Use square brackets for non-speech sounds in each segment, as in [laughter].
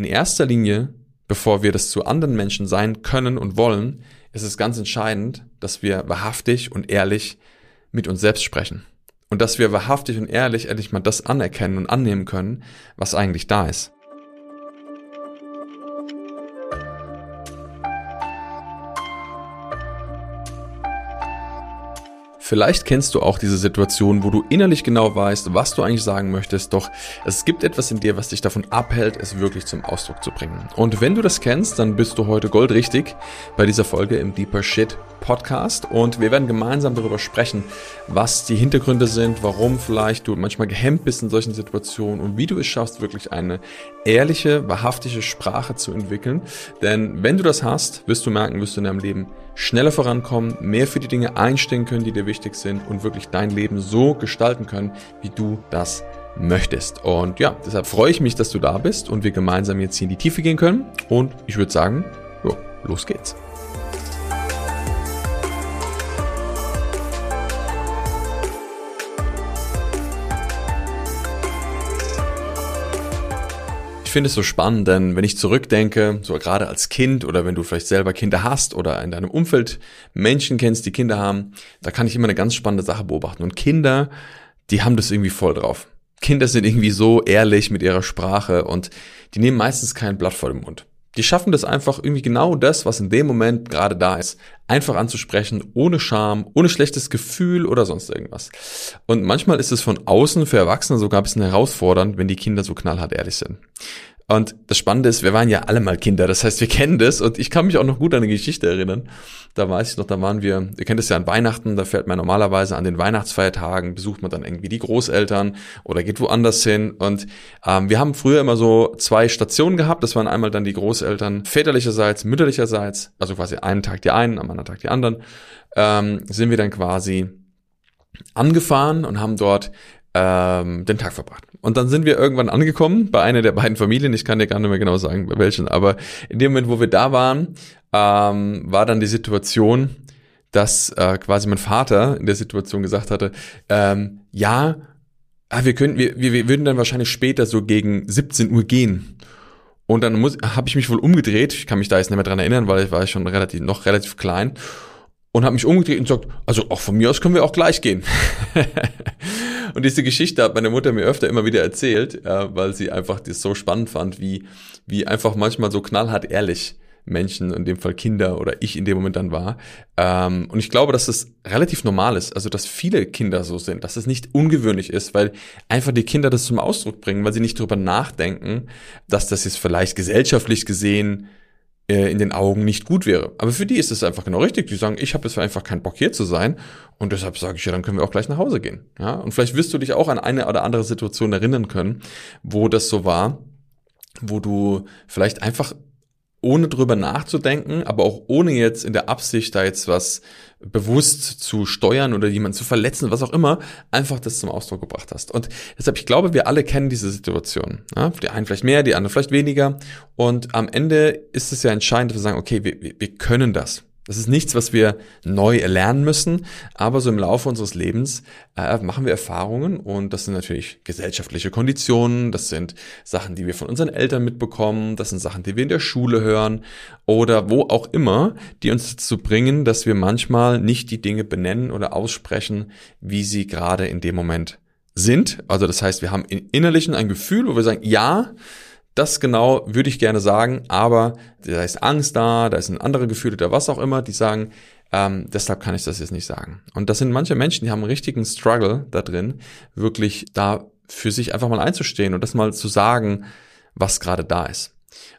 in erster Linie, bevor wir das zu anderen Menschen sein können und wollen, ist es ganz entscheidend, dass wir wahrhaftig und ehrlich mit uns selbst sprechen. Und dass wir wahrhaftig und ehrlich endlich mal das anerkennen und annehmen können, was eigentlich da ist. Vielleicht kennst du auch diese Situation, wo du innerlich genau weißt, was du eigentlich sagen möchtest, doch es gibt etwas in dir, was dich davon abhält, es wirklich zum Ausdruck zu bringen. Und wenn du das kennst, dann bist du heute goldrichtig bei dieser Folge im Deeper Shit Podcast und wir werden gemeinsam darüber sprechen, was die Hintergründe sind, warum vielleicht du manchmal gehemmt bist in solchen Situationen und wie du es schaffst, wirklich eine ehrliche, wahrhaftige Sprache zu entwickeln. Denn wenn du das hast, wirst du merken, wirst du in deinem Leben schneller vorankommen, mehr für die Dinge einstehen können, die dir wichtig sind und wirklich dein Leben so gestalten können, wie du das möchtest. Und ja, deshalb freue ich mich, dass du da bist und wir gemeinsam jetzt hier in die Tiefe gehen können. Und ich würde sagen, jo, los geht's. Ich finde es so spannend, denn wenn ich zurückdenke, so gerade als Kind oder wenn du vielleicht selber Kinder hast oder in deinem Umfeld Menschen kennst, die Kinder haben, da kann ich immer eine ganz spannende Sache beobachten. Und Kinder, die haben das irgendwie voll drauf. Kinder sind irgendwie so ehrlich mit ihrer Sprache und die nehmen meistens kein Blatt vor den Mund. Die schaffen das einfach irgendwie genau das, was in dem Moment gerade da ist, einfach anzusprechen, ohne Scham, ohne schlechtes Gefühl oder sonst irgendwas. Und manchmal ist es von außen für Erwachsene sogar ein bisschen herausfordernd, wenn die Kinder so knallhart ehrlich sind. Und das Spannende ist, wir waren ja alle mal Kinder, das heißt, wir kennen das und ich kann mich auch noch gut an eine Geschichte erinnern. Da weiß ich noch, da waren wir, ihr kennt es ja an Weihnachten, da fährt man normalerweise an den Weihnachtsfeiertagen, besucht man dann irgendwie die Großeltern oder geht woanders hin. Und ähm, wir haben früher immer so zwei Stationen gehabt. Das waren einmal dann die Großeltern väterlicherseits, mütterlicherseits, also quasi einen Tag die einen, am anderen Tag die anderen, ähm, sind wir dann quasi angefahren und haben dort ähm, den Tag verbracht. Und dann sind wir irgendwann angekommen bei einer der beiden Familien. Ich kann dir gar nicht mehr genau sagen, bei welchen. Aber in dem Moment, wo wir da waren, ähm, war dann die Situation, dass äh, quasi mein Vater in der Situation gesagt hatte, ähm, ja, ah, wir können, wir, wir, würden dann wahrscheinlich später so gegen 17 Uhr gehen. Und dann habe ich mich wohl umgedreht. Ich kann mich da jetzt nicht mehr dran erinnern, weil ich war schon relativ noch relativ klein und habe mich umgedreht und gesagt, also auch von mir aus können wir auch gleich gehen. [laughs] und diese Geschichte hat meine Mutter mir öfter immer wieder erzählt, äh, weil sie einfach das so spannend fand, wie, wie einfach manchmal so knallhart ehrlich Menschen, in dem Fall Kinder oder ich in dem Moment dann war. Ähm, und ich glaube, dass das relativ normal ist, also dass viele Kinder so sind, dass es nicht ungewöhnlich ist, weil einfach die Kinder das zum Ausdruck bringen, weil sie nicht darüber nachdenken, dass das jetzt vielleicht gesellschaftlich gesehen in den Augen nicht gut wäre. Aber für die ist es einfach genau richtig. Die sagen, ich habe jetzt einfach keinen Bock hier zu sein und deshalb sage ich ja, dann können wir auch gleich nach Hause gehen. Ja, und vielleicht wirst du dich auch an eine oder andere Situation erinnern können, wo das so war, wo du vielleicht einfach ohne drüber nachzudenken, aber auch ohne jetzt in der Absicht, da jetzt was bewusst zu steuern oder jemanden zu verletzen, was auch immer, einfach das zum Ausdruck gebracht hast. Und deshalb, ich glaube, wir alle kennen diese Situation. Ja? Die einen vielleicht mehr, die anderen vielleicht weniger. Und am Ende ist es ja entscheidend, dass wir sagen, okay, wir, wir können das. Das ist nichts, was wir neu erlernen müssen, aber so im Laufe unseres Lebens äh, machen wir Erfahrungen und das sind natürlich gesellschaftliche Konditionen, das sind Sachen, die wir von unseren Eltern mitbekommen, das sind Sachen, die wir in der Schule hören oder wo auch immer, die uns dazu bringen, dass wir manchmal nicht die Dinge benennen oder aussprechen, wie sie gerade in dem Moment sind. Also das heißt, wir haben im Innerlichen ein Gefühl, wo wir sagen, ja, das genau würde ich gerne sagen, aber da ist Angst da, da sind andere Gefühle oder was auch immer, die sagen, ähm, deshalb kann ich das jetzt nicht sagen. Und das sind manche Menschen, die haben einen richtigen Struggle da drin, wirklich da für sich einfach mal einzustehen und das mal zu sagen, was gerade da ist.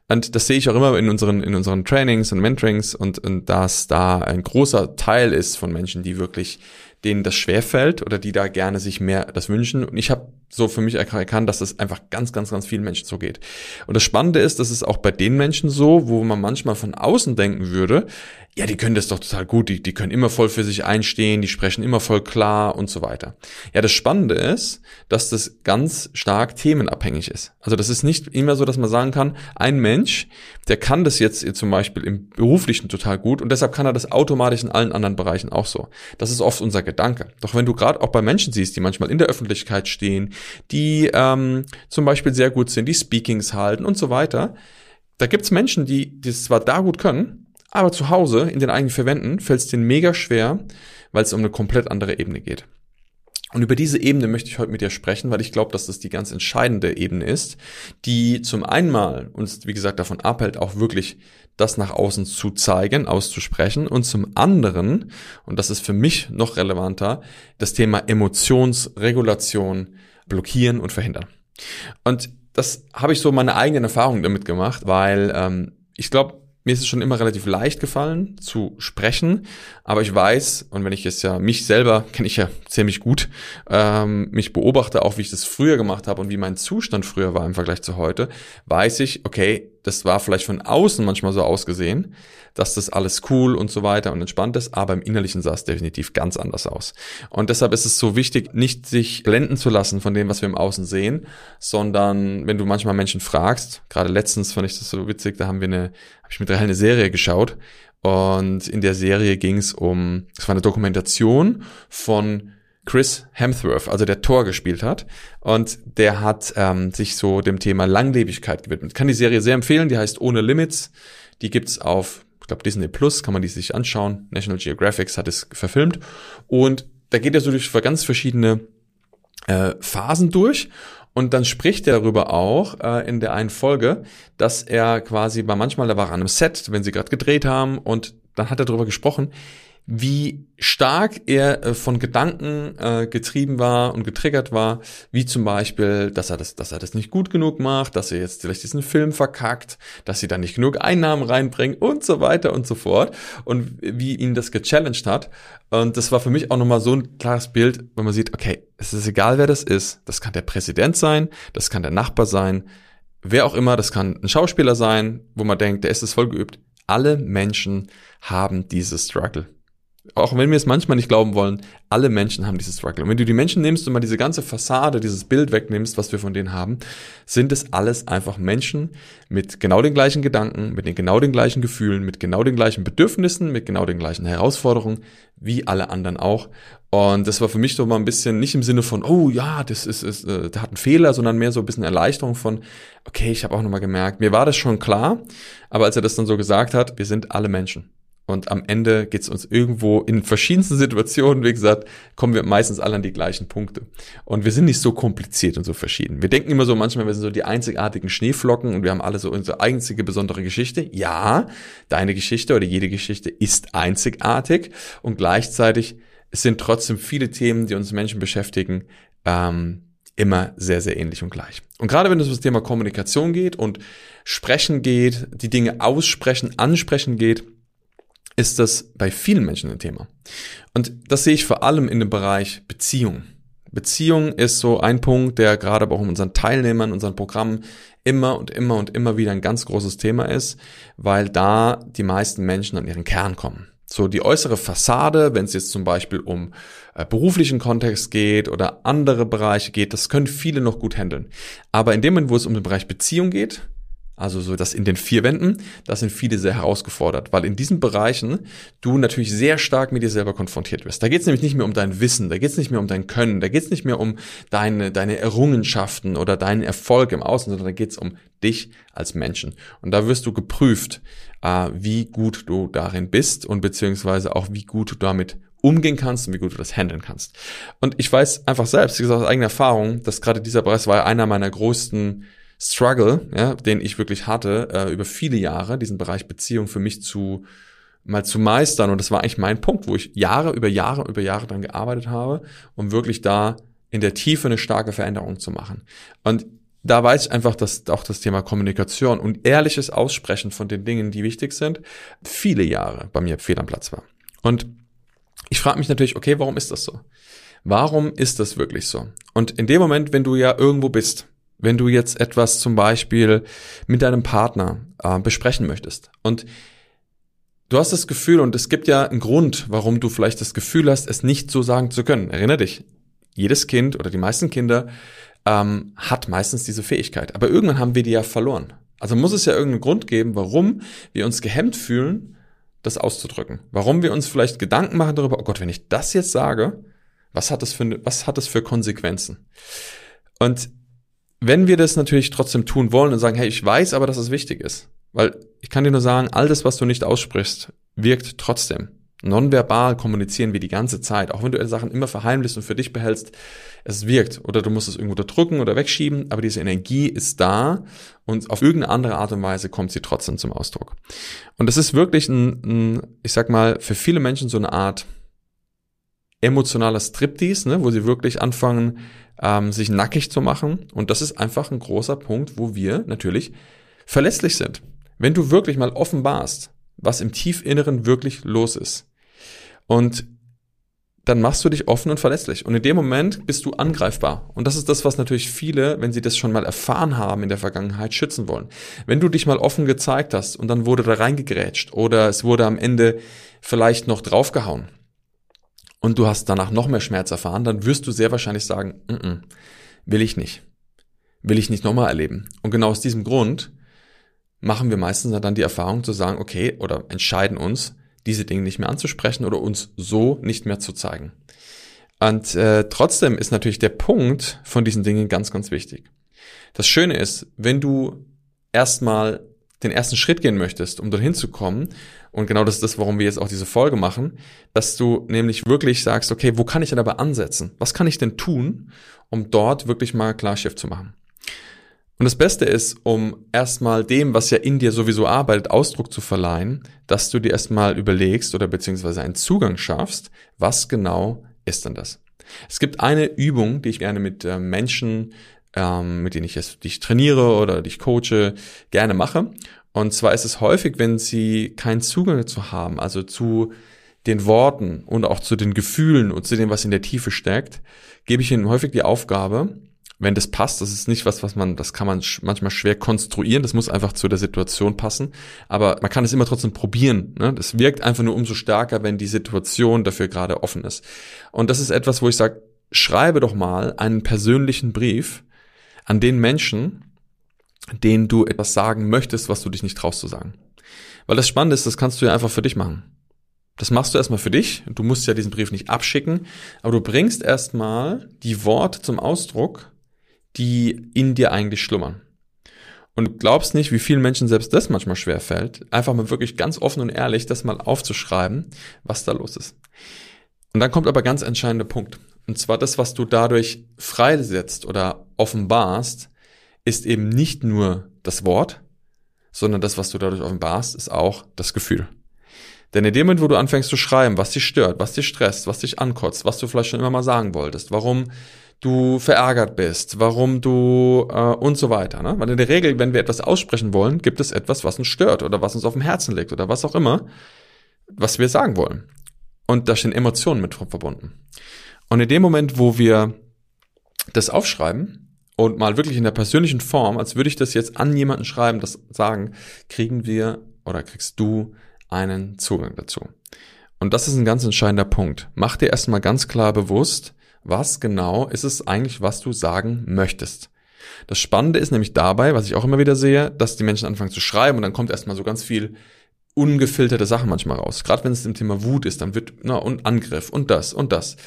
Und das sehe ich auch immer in unseren, in unseren Trainings und Mentorings und, und dass da ein großer Teil ist von Menschen, die wirklich denen das schwerfällt oder die da gerne sich mehr das wünschen. Und ich habe so für mich erkannt, dass das einfach ganz, ganz, ganz vielen Menschen so geht. Und das Spannende ist, dass es auch bei den Menschen so, wo man manchmal von außen denken würde, ja, die können das doch total gut, die, die können immer voll für sich einstehen, die sprechen immer voll klar und so weiter. Ja, das Spannende ist, dass das ganz stark themenabhängig ist. Also das ist nicht immer so, dass man sagen kann, ein Mensch, der kann das jetzt zum Beispiel im beruflichen total gut und deshalb kann er das automatisch in allen anderen Bereichen auch so. Das ist oft unser Gedanke. Doch wenn du gerade auch bei Menschen siehst, die manchmal in der Öffentlichkeit stehen, die ähm, zum Beispiel sehr gut sind, die Speakings halten und so weiter. Da gibt's Menschen, die das zwar da gut können, aber zu Hause in den eigenen Verwänden fällt es denen mega schwer, weil es um eine komplett andere Ebene geht. Und über diese Ebene möchte ich heute mit dir sprechen, weil ich glaube, dass das die ganz entscheidende Ebene ist, die zum einen mal uns, wie gesagt, davon abhält, auch wirklich das nach außen zu zeigen, auszusprechen und zum anderen, und das ist für mich noch relevanter, das Thema Emotionsregulation blockieren und verhindern. Und das habe ich so meine eigenen Erfahrungen damit gemacht, weil ähm, ich glaube, mir ist es schon immer relativ leicht gefallen zu sprechen, aber ich weiß, und wenn ich es ja mich selber kenne ich ja ziemlich gut, ähm, mich beobachte auch, wie ich das früher gemacht habe und wie mein Zustand früher war im Vergleich zu heute, weiß ich, okay, das war vielleicht von außen manchmal so ausgesehen, dass das alles cool und so weiter und entspannt ist, aber im Innerlichen sah es definitiv ganz anders aus. Und deshalb ist es so wichtig, nicht sich blenden zu lassen von dem, was wir im Außen sehen, sondern wenn du manchmal Menschen fragst, gerade letztens fand ich das so witzig, da haben wir eine, habe ich mit Rahel eine Serie geschaut und in der Serie ging es um, es war eine Dokumentation von Chris Hemsworth, also der Tor gespielt hat. Und der hat ähm, sich so dem Thema Langlebigkeit gewidmet. Kann die Serie sehr empfehlen, die heißt Ohne Limits. Die gibt's auf ich glaube Disney Plus, kann man die sich anschauen. National Geographic hat es verfilmt. Und da geht er so durch ganz verschiedene äh, Phasen durch. Und dann spricht er darüber auch äh, in der einen Folge, dass er quasi manchmal, da war er an einem Set, wenn sie gerade gedreht haben, und dann hat er darüber gesprochen, wie stark er äh, von Gedanken äh, getrieben war und getriggert war, wie zum Beispiel, dass er das, dass er das nicht gut genug macht, dass er jetzt vielleicht diesen Film verkackt, dass sie da nicht genug Einnahmen reinbringen und so weiter und so fort und wie ihn das gechallenged hat. Und das war für mich auch nochmal so ein klares Bild, wenn man sieht, okay, es ist egal, wer das ist. Das kann der Präsident sein, das kann der Nachbar sein, wer auch immer, das kann ein Schauspieler sein, wo man denkt, der ist es voll geübt. Alle Menschen haben dieses Struggle auch wenn wir es manchmal nicht glauben wollen, alle Menschen haben dieses Struggle. Und wenn du die Menschen nimmst und mal diese ganze Fassade, dieses Bild wegnimmst, was wir von denen haben, sind es alles einfach Menschen mit genau den gleichen Gedanken, mit den genau den gleichen Gefühlen, mit genau den gleichen Bedürfnissen, mit genau den gleichen Herausforderungen, wie alle anderen auch. Und das war für mich so mal ein bisschen nicht im Sinne von, oh ja, das ist, ist äh, der hat einen Fehler, sondern mehr so ein bisschen Erleichterung von, okay, ich habe auch nochmal gemerkt, mir war das schon klar, aber als er das dann so gesagt hat, wir sind alle Menschen. Und am Ende geht es uns irgendwo in verschiedensten Situationen, wie gesagt, kommen wir meistens alle an die gleichen Punkte. Und wir sind nicht so kompliziert und so verschieden. Wir denken immer so manchmal, wir sind so die einzigartigen Schneeflocken und wir haben alle so unsere einzige besondere Geschichte. Ja, deine Geschichte oder jede Geschichte ist einzigartig und gleichzeitig sind trotzdem viele Themen, die uns Menschen beschäftigen, ähm, immer sehr, sehr ähnlich und gleich. Und gerade wenn es um das Thema Kommunikation geht und Sprechen geht, die Dinge aussprechen, ansprechen geht, ist das bei vielen Menschen ein Thema. Und das sehe ich vor allem in dem Bereich Beziehung. Beziehung ist so ein Punkt, der gerade auch in unseren Teilnehmern, unseren Programmen immer und immer und immer wieder ein ganz großes Thema ist, weil da die meisten Menschen an ihren Kern kommen. So die äußere Fassade, wenn es jetzt zum Beispiel um äh, beruflichen Kontext geht oder andere Bereiche geht, das können viele noch gut handeln. Aber in dem Moment, wo es um den Bereich Beziehung geht, also so das in den vier Wänden, da sind viele sehr herausgefordert, weil in diesen Bereichen du natürlich sehr stark mit dir selber konfrontiert wirst. Da geht es nämlich nicht mehr um dein Wissen, da geht es nicht mehr um dein Können, da geht es nicht mehr um deine, deine Errungenschaften oder deinen Erfolg im Außen, sondern da geht es um dich als Menschen. Und da wirst du geprüft, äh, wie gut du darin bist und beziehungsweise auch wie gut du damit umgehen kannst und wie gut du das handeln kannst. Und ich weiß einfach selbst, wie gesagt, aus eigener Erfahrung, dass gerade dieser Bereich war einer meiner größten Struggle, ja, den ich wirklich hatte, äh, über viele Jahre, diesen Bereich Beziehung für mich zu mal zu meistern. Und das war eigentlich mein Punkt, wo ich Jahre über Jahre über Jahre dran gearbeitet habe, um wirklich da in der Tiefe eine starke Veränderung zu machen. Und da weiß ich einfach, dass auch das Thema Kommunikation und ehrliches Aussprechen von den Dingen, die wichtig sind, viele Jahre bei mir fehl am Platz war. Und ich frage mich natürlich, okay, warum ist das so? Warum ist das wirklich so? Und in dem Moment, wenn du ja irgendwo bist, wenn du jetzt etwas zum Beispiel mit deinem Partner äh, besprechen möchtest und du hast das Gefühl und es gibt ja einen Grund, warum du vielleicht das Gefühl hast, es nicht so sagen zu können. Erinner dich, jedes Kind oder die meisten Kinder ähm, hat meistens diese Fähigkeit, aber irgendwann haben wir die ja verloren. Also muss es ja irgendeinen Grund geben, warum wir uns gehemmt fühlen, das auszudrücken. Warum wir uns vielleicht Gedanken machen darüber, oh Gott, wenn ich das jetzt sage, was hat das für, was hat das für Konsequenzen? Und wenn wir das natürlich trotzdem tun wollen und sagen, hey, ich weiß aber, dass es wichtig ist, weil ich kann dir nur sagen, all das, was du nicht aussprichst, wirkt trotzdem. Nonverbal kommunizieren wir die ganze Zeit, auch wenn du Sachen immer verheimlichst und für dich behältst, es wirkt. Oder du musst es irgendwo unterdrücken oder wegschieben, aber diese Energie ist da und auf irgendeine andere Art und Weise kommt sie trotzdem zum Ausdruck. Und das ist wirklich ein, ein ich sag mal, für viele Menschen so eine Art emotionaler Striptease, ne, wo sie wirklich anfangen, ähm, sich nackig zu machen. Und das ist einfach ein großer Punkt, wo wir natürlich verlässlich sind. Wenn du wirklich mal offenbarst, was im Tiefinneren wirklich los ist, und dann machst du dich offen und verletzlich. Und in dem Moment bist du angreifbar. Und das ist das, was natürlich viele, wenn sie das schon mal erfahren haben in der Vergangenheit, schützen wollen. Wenn du dich mal offen gezeigt hast und dann wurde da reingegrätscht oder es wurde am Ende vielleicht noch draufgehauen und du hast danach noch mehr Schmerz erfahren, dann wirst du sehr wahrscheinlich sagen, N -n, will ich nicht. Will ich nicht nochmal erleben. Und genau aus diesem Grund machen wir meistens dann die Erfahrung zu sagen, okay, oder entscheiden uns, diese Dinge nicht mehr anzusprechen oder uns so nicht mehr zu zeigen. Und äh, trotzdem ist natürlich der Punkt von diesen Dingen ganz, ganz wichtig. Das Schöne ist, wenn du erstmal den ersten Schritt gehen möchtest, um dorthin zu kommen, und genau das ist das, warum wir jetzt auch diese Folge machen, dass du nämlich wirklich sagst, okay, wo kann ich denn aber ansetzen? Was kann ich denn tun, um dort wirklich mal Klarschiff zu machen? Und das Beste ist, um erstmal dem, was ja in dir sowieso arbeitet, Ausdruck zu verleihen, dass du dir erstmal überlegst oder beziehungsweise einen Zugang schaffst, was genau ist denn das? Es gibt eine Übung, die ich gerne mit äh, Menschen, ähm, mit denen ich es, die ich trainiere oder die ich coache, gerne mache. Und zwar ist es häufig, wenn sie keinen Zugang dazu haben, also zu den Worten und auch zu den Gefühlen und zu dem, was in der Tiefe steckt, gebe ich ihnen häufig die Aufgabe, wenn das passt, das ist nicht was, was man, das kann man manchmal schwer konstruieren, das muss einfach zu der Situation passen, aber man kann es immer trotzdem probieren. Ne? Das wirkt einfach nur umso stärker, wenn die Situation dafür gerade offen ist. Und das ist etwas, wo ich sage, schreibe doch mal einen persönlichen Brief an den Menschen, denen du etwas sagen möchtest, was du dich nicht traust zu sagen. Weil das Spannende ist, das kannst du ja einfach für dich machen. Das machst du erstmal für dich. Du musst ja diesen Brief nicht abschicken, aber du bringst erstmal die Worte zum Ausdruck, die in dir eigentlich schlummern. Und du glaubst nicht, wie vielen Menschen selbst das manchmal schwer fällt, einfach mal wirklich ganz offen und ehrlich das mal aufzuschreiben, was da los ist. Und dann kommt aber ganz entscheidender Punkt. Und zwar das, was du dadurch freisetzt oder offenbarst, ist eben nicht nur das Wort, sondern das, was du dadurch offenbarst, ist auch das Gefühl. Denn in dem Moment, wo du anfängst zu schreiben, was dich stört, was dich stresst, was dich ankotzt, was du vielleicht schon immer mal sagen wolltest, warum du verärgert bist, warum du äh, und so weiter. Ne? Weil in der Regel, wenn wir etwas aussprechen wollen, gibt es etwas, was uns stört oder was uns auf dem Herzen liegt oder was auch immer, was wir sagen wollen. Und da stehen Emotionen mit verbunden. Und in dem Moment, wo wir das aufschreiben und mal wirklich in der persönlichen Form, als würde ich das jetzt an jemanden schreiben, das sagen, kriegen wir oder kriegst du einen Zugang dazu. Und das ist ein ganz entscheidender Punkt. Mach dir erstmal ganz klar bewusst, was genau ist es eigentlich, was du sagen möchtest. Das Spannende ist nämlich dabei, was ich auch immer wieder sehe, dass die Menschen anfangen zu schreiben und dann kommt erstmal so ganz viel ungefilterte Sachen manchmal raus. Gerade wenn es im Thema Wut ist, dann wird, na, und Angriff und das und das.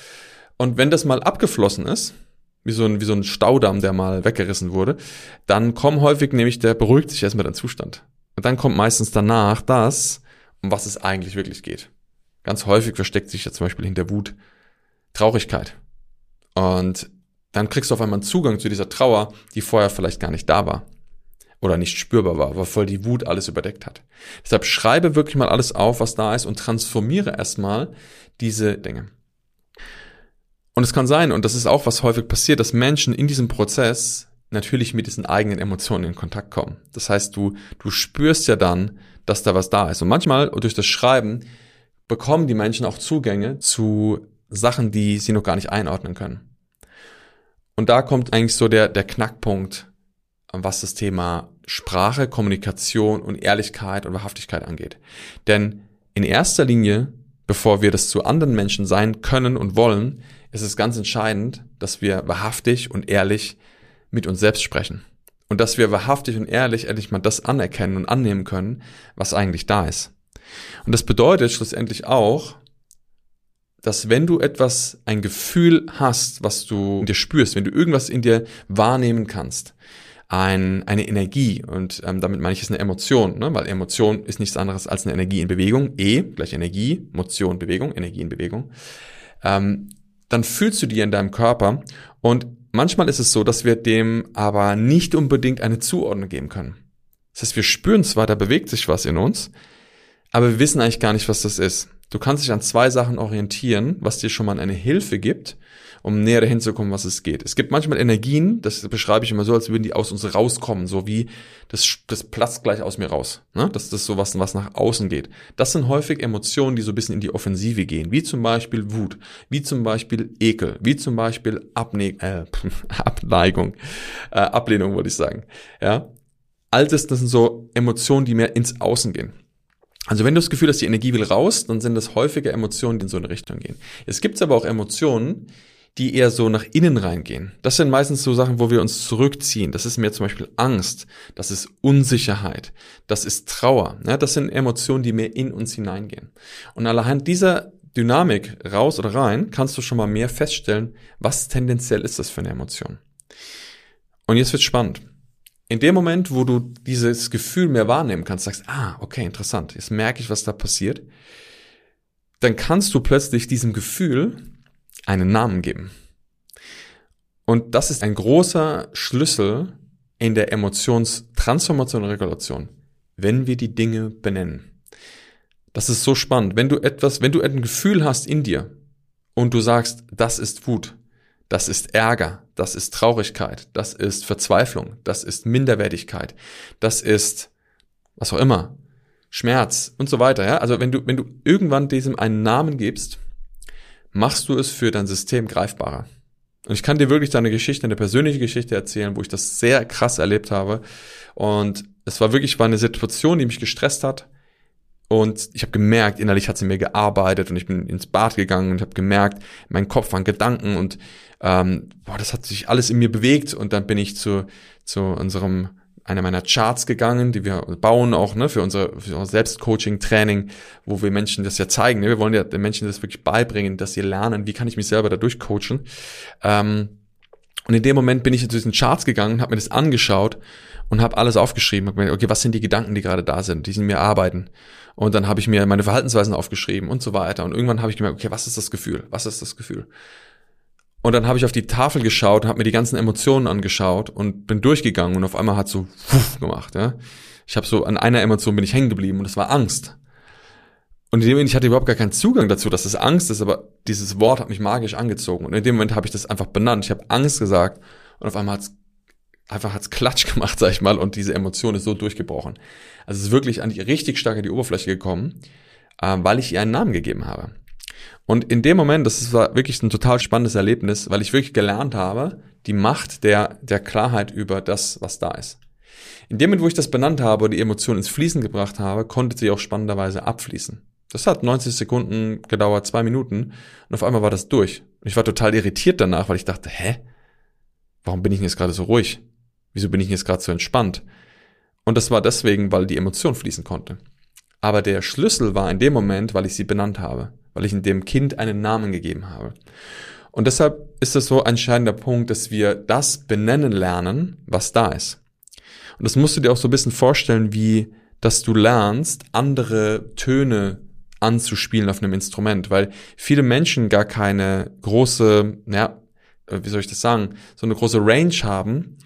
Und wenn das mal abgeflossen ist, wie so ein, wie so ein Staudamm, der mal weggerissen wurde, dann kommt häufig nämlich, der beruhigt sich erstmal den Zustand. Und dann kommt meistens danach das, um was es eigentlich wirklich geht. Ganz häufig versteckt sich ja zum Beispiel hinter Wut Traurigkeit. Und dann kriegst du auf einmal einen Zugang zu dieser Trauer, die vorher vielleicht gar nicht da war oder nicht spürbar war, weil voll die Wut alles überdeckt hat. Deshalb schreibe wirklich mal alles auf, was da ist und transformiere erstmal diese Dinge. Und es kann sein, und das ist auch was häufig passiert, dass Menschen in diesem Prozess natürlich mit diesen eigenen Emotionen in Kontakt kommen. Das heißt, du, du spürst ja dann, dass da was da ist. Und manchmal durch das Schreiben bekommen die Menschen auch Zugänge zu Sachen, die sie noch gar nicht einordnen können. Und da kommt eigentlich so der, der Knackpunkt, was das Thema Sprache, Kommunikation und Ehrlichkeit und Wahrhaftigkeit angeht. Denn in erster Linie, bevor wir das zu anderen Menschen sein können und wollen, ist es ganz entscheidend, dass wir wahrhaftig und ehrlich mit uns selbst sprechen. Und dass wir wahrhaftig und ehrlich endlich mal das anerkennen und annehmen können, was eigentlich da ist. Und das bedeutet schlussendlich auch, dass wenn du etwas, ein Gefühl hast, was du in dir spürst, wenn du irgendwas in dir wahrnehmen kannst, ein, eine Energie und ähm, damit meine ich es eine Emotion, ne? weil Emotion ist nichts anderes als eine Energie in Bewegung. E gleich Energie, Motion, Bewegung, Energie in Bewegung. Ähm, dann fühlst du die in deinem Körper und manchmal ist es so, dass wir dem aber nicht unbedingt eine Zuordnung geben können. Das heißt, wir spüren zwar, da bewegt sich was in uns, aber wir wissen eigentlich gar nicht, was das ist. Du kannst dich an zwei Sachen orientieren, was dir schon mal eine Hilfe gibt, um näher dahin zu kommen, was es geht. Es gibt manchmal Energien, das beschreibe ich immer so, als würden die aus uns rauskommen, so wie das, das platzt gleich aus mir raus. Ne? Das ist so was, was nach außen geht. Das sind häufig Emotionen, die so ein bisschen in die Offensive gehen, wie zum Beispiel Wut, wie zum Beispiel Ekel, wie zum Beispiel Abne äh, [laughs] Abneigung, äh, Ablehnung, würde ich sagen. Ja, all das, das sind so Emotionen, die mehr ins Außen gehen. Also wenn du das Gefühl hast, die Energie will raus, dann sind das häufige Emotionen, die in so eine Richtung gehen. Es gibt aber auch Emotionen, die eher so nach innen reingehen. Das sind meistens so Sachen, wo wir uns zurückziehen. Das ist mehr zum Beispiel Angst, das ist Unsicherheit, das ist Trauer. Ja, das sind Emotionen, die mehr in uns hineingehen. Und allein dieser Dynamik raus oder rein, kannst du schon mal mehr feststellen, was tendenziell ist das für eine Emotion. Und jetzt wird spannend in dem Moment, wo du dieses Gefühl mehr wahrnehmen kannst, sagst, ah, okay, interessant, jetzt merke ich, was da passiert, dann kannst du plötzlich diesem Gefühl einen Namen geben. Und das ist ein großer Schlüssel in der Emotionstransformation und Regulation, wenn wir die Dinge benennen. Das ist so spannend. Wenn du etwas, wenn du ein Gefühl hast in dir und du sagst, das ist Wut, das ist Ärger, das ist Traurigkeit, das ist Verzweiflung, das ist Minderwertigkeit, das ist was auch immer, Schmerz und so weiter. Ja? Also wenn du, wenn du irgendwann diesem einen Namen gibst, machst du es für dein System greifbarer. Und ich kann dir wirklich deine Geschichte, eine persönliche Geschichte erzählen, wo ich das sehr krass erlebt habe. Und es war wirklich war eine Situation, die mich gestresst hat. Und ich habe gemerkt, innerlich hat sie mir gearbeitet und ich bin ins Bad gegangen und habe gemerkt, mein Kopf waren Gedanken und ähm, boah, das hat sich alles in mir bewegt und dann bin ich zu, zu unserem einer meiner Charts gegangen, die wir bauen auch ne, für unser, für unser Selbstcoaching-Training, wo wir Menschen das ja zeigen. Ne? Wir wollen ja den Menschen das wirklich beibringen, dass sie lernen, wie kann ich mich selber dadurch coachen. Ähm, und in dem Moment bin ich zu diesen Charts gegangen, habe mir das angeschaut und habe alles aufgeschrieben. Hab mir, okay, was sind die Gedanken, die gerade da sind, die in mir arbeiten? Und dann habe ich mir meine Verhaltensweisen aufgeschrieben und so weiter. Und irgendwann habe ich gemerkt, okay, was ist das Gefühl? Was ist das Gefühl? Und dann habe ich auf die Tafel geschaut, habe mir die ganzen Emotionen angeschaut und bin durchgegangen und auf einmal hat so wuff gemacht. Ja? Ich habe so an einer Emotion bin ich hängen geblieben und das war Angst. Und in dem Moment, ich hatte überhaupt gar keinen Zugang dazu, dass es Angst ist, aber dieses Wort hat mich magisch angezogen. Und in dem Moment habe ich das einfach benannt. Ich habe Angst gesagt und auf einmal hat's einfach hat's Klatsch gemacht, [laughs] sag ich mal, und diese Emotion ist so durchgebrochen. Also es ist wirklich an die, richtig stark an die Oberfläche gekommen, äh, weil ich ihr einen Namen gegeben habe. Und in dem Moment, das war wirklich ein total spannendes Erlebnis, weil ich wirklich gelernt habe, die Macht der, der Klarheit über das, was da ist. In dem Moment, wo ich das benannt habe und die Emotion ins Fließen gebracht habe, konnte sie auch spannenderweise abfließen. Das hat 90 Sekunden gedauert, zwei Minuten, und auf einmal war das durch. Und ich war total irritiert danach, weil ich dachte, hä? Warum bin ich denn jetzt gerade so ruhig? Wieso bin ich jetzt gerade so entspannt? Und das war deswegen, weil die Emotion fließen konnte. Aber der Schlüssel war in dem Moment, weil ich sie benannt habe weil ich in dem Kind einen Namen gegeben habe. Und deshalb ist es so ein entscheidender Punkt, dass wir das benennen lernen, was da ist. Und das musst du dir auch so ein bisschen vorstellen, wie, dass du lernst, andere Töne anzuspielen auf einem Instrument, weil viele Menschen gar keine große, ja, wie soll ich das sagen, so eine große Range haben,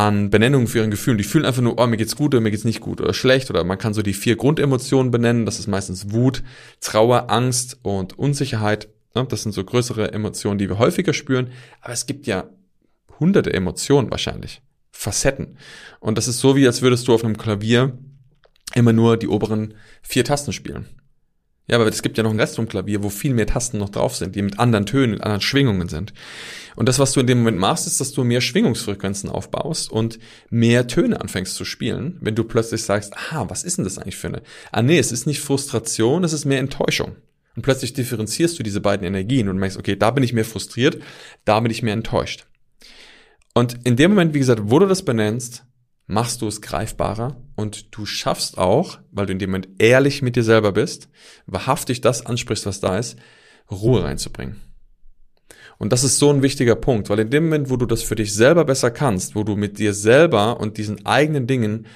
an Benennungen für ihren Gefühlen. Die fühlen einfach nur, oh, mir geht's gut oder mir geht's nicht gut oder schlecht oder man kann so die vier Grundemotionen benennen. Das ist meistens Wut, Trauer, Angst und Unsicherheit. Das sind so größere Emotionen, die wir häufiger spüren. Aber es gibt ja hunderte Emotionen wahrscheinlich. Facetten. Und das ist so wie, als würdest du auf einem Klavier immer nur die oberen vier Tasten spielen. Ja, aber es gibt ja noch ein Rest vom Klavier, wo viel mehr Tasten noch drauf sind, die mit anderen Tönen, mit anderen Schwingungen sind. Und das, was du in dem Moment machst, ist, dass du mehr Schwingungsfrequenzen aufbaust und mehr Töne anfängst zu spielen, wenn du plötzlich sagst, aha, was ist denn das eigentlich für eine? Ah, nee, es ist nicht Frustration, es ist mehr Enttäuschung. Und plötzlich differenzierst du diese beiden Energien und merkst, okay, da bin ich mehr frustriert, da bin ich mehr enttäuscht. Und in dem Moment, wie gesagt, wo du das benennst, machst du es greifbarer und du schaffst auch, weil du in dem Moment ehrlich mit dir selber bist, wahrhaftig das ansprichst, was da ist, Ruhe reinzubringen. Und das ist so ein wichtiger Punkt, weil in dem Moment, wo du das für dich selber besser kannst, wo du mit dir selber und diesen eigenen Dingen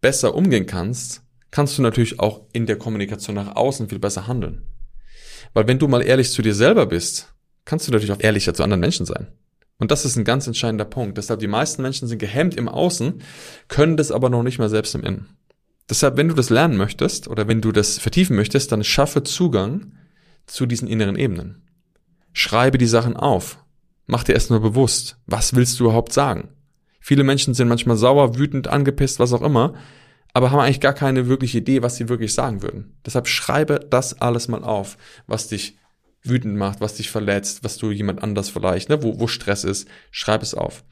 besser umgehen kannst, kannst du natürlich auch in der Kommunikation nach außen viel besser handeln. Weil wenn du mal ehrlich zu dir selber bist, kannst du natürlich auch ehrlicher zu anderen Menschen sein. Und das ist ein ganz entscheidender Punkt. Deshalb die meisten Menschen sind gehemmt im Außen, können das aber noch nicht mal selbst im Innen. Deshalb, wenn du das lernen möchtest oder wenn du das vertiefen möchtest, dann schaffe Zugang zu diesen inneren Ebenen. Schreibe die Sachen auf. Mach dir erst nur bewusst, was willst du überhaupt sagen? Viele Menschen sind manchmal sauer, wütend, angepisst, was auch immer, aber haben eigentlich gar keine wirkliche Idee, was sie wirklich sagen würden. Deshalb schreibe das alles mal auf, was dich wütend macht, was dich verletzt, was du jemand anders vielleicht, ne, wo, wo Stress ist, schreib es auf.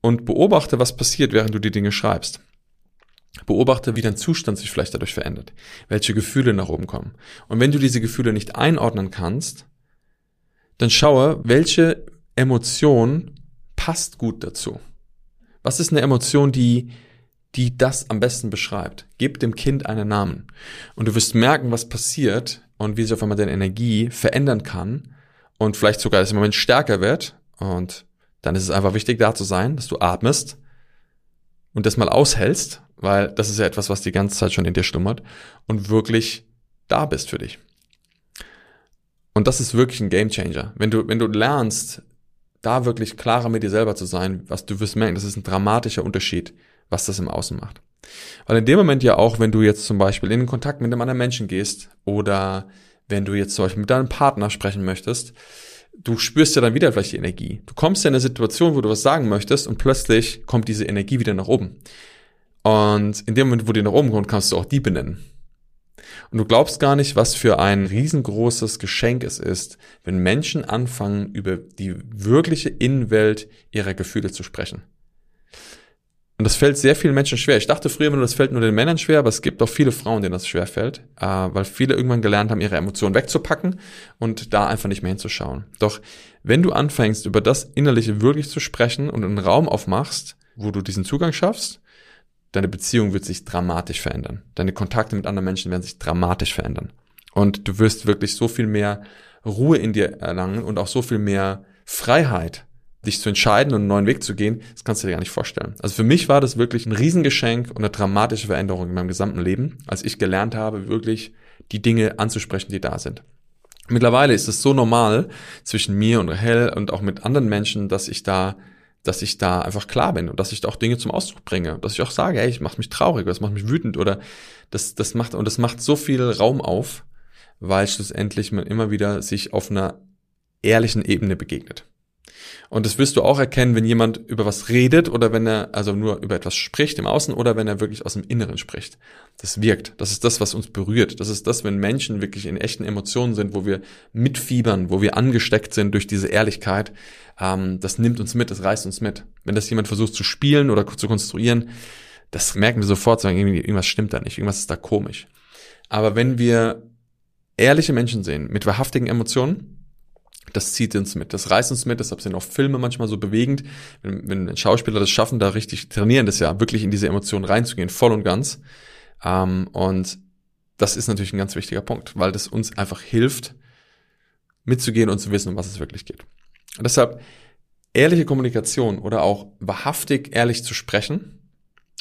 Und beobachte, was passiert, während du die Dinge schreibst. Beobachte, wie dein Zustand sich vielleicht dadurch verändert, welche Gefühle nach oben kommen. Und wenn du diese Gefühle nicht einordnen kannst, dann schaue, welche Emotion passt gut dazu. Was ist eine Emotion, die, die das am besten beschreibt? Gib dem Kind einen Namen. Und du wirst merken, was passiert und wie sich auf einmal deine Energie verändern kann und vielleicht sogar im Moment stärker wird. Und dann ist es einfach wichtig, da zu sein, dass du atmest und das mal aushältst weil das ist ja etwas, was die ganze Zeit schon in dir schlummert und wirklich da bist für dich. Und das ist wirklich ein Gamechanger. Wenn du, wenn du lernst, da wirklich klarer mit dir selber zu sein, was du wirst merken, das ist ein dramatischer Unterschied, was das im Außen macht. Weil in dem Moment ja auch, wenn du jetzt zum Beispiel in Kontakt mit einem anderen Menschen gehst oder wenn du jetzt zum Beispiel mit deinem Partner sprechen möchtest, du spürst ja dann wieder vielleicht die Energie. Du kommst ja in eine Situation, wo du was sagen möchtest und plötzlich kommt diese Energie wieder nach oben. Und in dem Moment, wo die nach oben kommt, kannst du auch die benennen. Und du glaubst gar nicht, was für ein riesengroßes Geschenk es ist, wenn Menschen anfangen, über die wirkliche Innenwelt ihrer Gefühle zu sprechen. Und das fällt sehr vielen Menschen schwer. Ich dachte früher immer, das fällt nur den Männern schwer, aber es gibt auch viele Frauen, denen das schwer fällt, äh, weil viele irgendwann gelernt haben, ihre Emotionen wegzupacken und da einfach nicht mehr hinzuschauen. Doch wenn du anfängst, über das Innerliche wirklich zu sprechen und einen Raum aufmachst, wo du diesen Zugang schaffst, deine Beziehung wird sich dramatisch verändern. Deine Kontakte mit anderen Menschen werden sich dramatisch verändern. Und du wirst wirklich so viel mehr Ruhe in dir erlangen und auch so viel mehr Freiheit, dich zu entscheiden und einen neuen Weg zu gehen, das kannst du dir gar nicht vorstellen. Also für mich war das wirklich ein Riesengeschenk und eine dramatische Veränderung in meinem gesamten Leben, als ich gelernt habe, wirklich die Dinge anzusprechen, die da sind. Mittlerweile ist es so normal zwischen mir und Rahel und auch mit anderen Menschen, dass ich da dass ich da einfach klar bin und dass ich da auch Dinge zum Ausdruck bringe, dass ich auch sage, ey, ich macht mich traurig oder das macht mich wütend oder das, das macht, und das macht so viel Raum auf, weil schlussendlich man immer wieder sich auf einer ehrlichen Ebene begegnet. Und das wirst du auch erkennen, wenn jemand über was redet oder wenn er also nur über etwas spricht im Außen oder wenn er wirklich aus dem Inneren spricht. Das wirkt. Das ist das, was uns berührt. Das ist das, wenn Menschen wirklich in echten Emotionen sind, wo wir mitfiebern, wo wir angesteckt sind durch diese Ehrlichkeit. Ähm, das nimmt uns mit, das reißt uns mit. Wenn das jemand versucht zu spielen oder zu konstruieren, das merken wir sofort, sagen, irgendwas stimmt da nicht, irgendwas ist da komisch. Aber wenn wir ehrliche Menschen sehen, mit wahrhaftigen Emotionen, das zieht uns mit, das reißt uns mit, deshalb sind auch Filme manchmal so bewegend. Wenn, wenn Schauspieler das schaffen, da richtig trainieren, das ja wirklich in diese Emotionen reinzugehen, voll und ganz. Ähm, und das ist natürlich ein ganz wichtiger Punkt, weil das uns einfach hilft, mitzugehen und zu wissen, um was es wirklich geht. Und deshalb ehrliche Kommunikation oder auch wahrhaftig ehrlich zu sprechen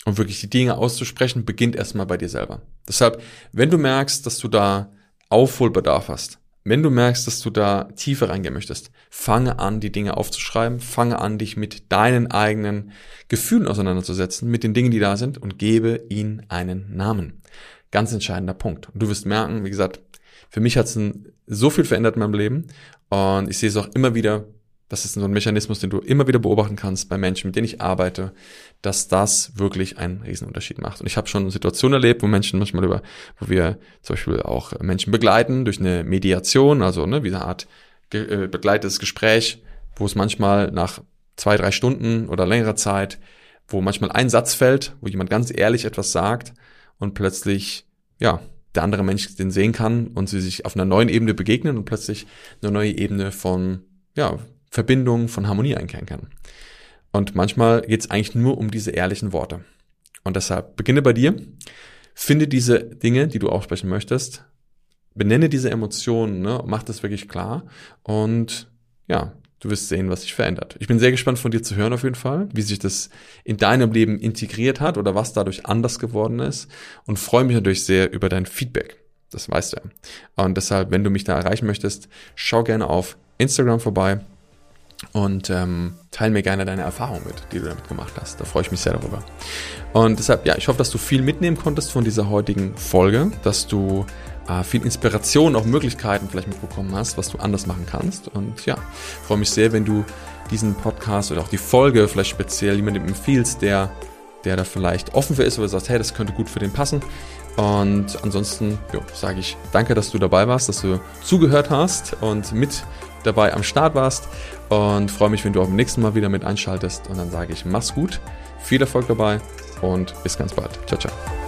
und wirklich die Dinge auszusprechen, beginnt erstmal bei dir selber. Deshalb, wenn du merkst, dass du da Aufholbedarf hast, wenn du merkst, dass du da tiefer reingehen möchtest, fange an, die Dinge aufzuschreiben, fange an, dich mit deinen eigenen Gefühlen auseinanderzusetzen, mit den Dingen, die da sind und gebe ihnen einen Namen. Ganz entscheidender Punkt. Und du wirst merken, wie gesagt, für mich hat es so viel verändert in meinem Leben und ich sehe es auch immer wieder das ist so ein Mechanismus, den du immer wieder beobachten kannst bei Menschen, mit denen ich arbeite, dass das wirklich einen Riesenunterschied macht. Und ich habe schon Situationen erlebt, wo Menschen manchmal über, wo wir zum Beispiel auch Menschen begleiten durch eine Mediation, also ne, wie eine Art äh, begleitetes Gespräch, wo es manchmal nach zwei, drei Stunden oder längerer Zeit, wo manchmal ein Satz fällt, wo jemand ganz ehrlich etwas sagt und plötzlich, ja, der andere Mensch den sehen kann und sie sich auf einer neuen Ebene begegnen und plötzlich eine neue Ebene von, ja, Verbindung, von Harmonie einkehren kann. Und manchmal geht es eigentlich nur um diese ehrlichen Worte. Und deshalb beginne bei dir, finde diese Dinge, die du aussprechen möchtest, benenne diese Emotionen, ne, mach das wirklich klar und ja, du wirst sehen, was sich verändert. Ich bin sehr gespannt von dir zu hören auf jeden Fall, wie sich das in deinem Leben integriert hat oder was dadurch anders geworden ist und freue mich natürlich sehr über dein Feedback. Das weißt du ja. Und deshalb, wenn du mich da erreichen möchtest, schau gerne auf Instagram vorbei und ähm, teile mir gerne deine Erfahrung mit, die du damit gemacht hast. Da freue ich mich sehr darüber. Und deshalb, ja, ich hoffe, dass du viel mitnehmen konntest von dieser heutigen Folge, dass du äh, viel Inspiration, auch Möglichkeiten vielleicht mitbekommen hast, was du anders machen kannst. Und ja, freue mich sehr, wenn du diesen Podcast oder auch die Folge vielleicht speziell jemandem empfiehlst, der, der da vielleicht offen für ist oder sagt, hey, das könnte gut für den passen. Und ansonsten sage ich danke, dass du dabei warst, dass du zugehört hast und mit dabei am Start warst. Und freue mich, wenn du auch beim nächsten Mal wieder mit einschaltest. Und dann sage ich, mach's gut, viel Erfolg dabei und bis ganz bald. Ciao, ciao.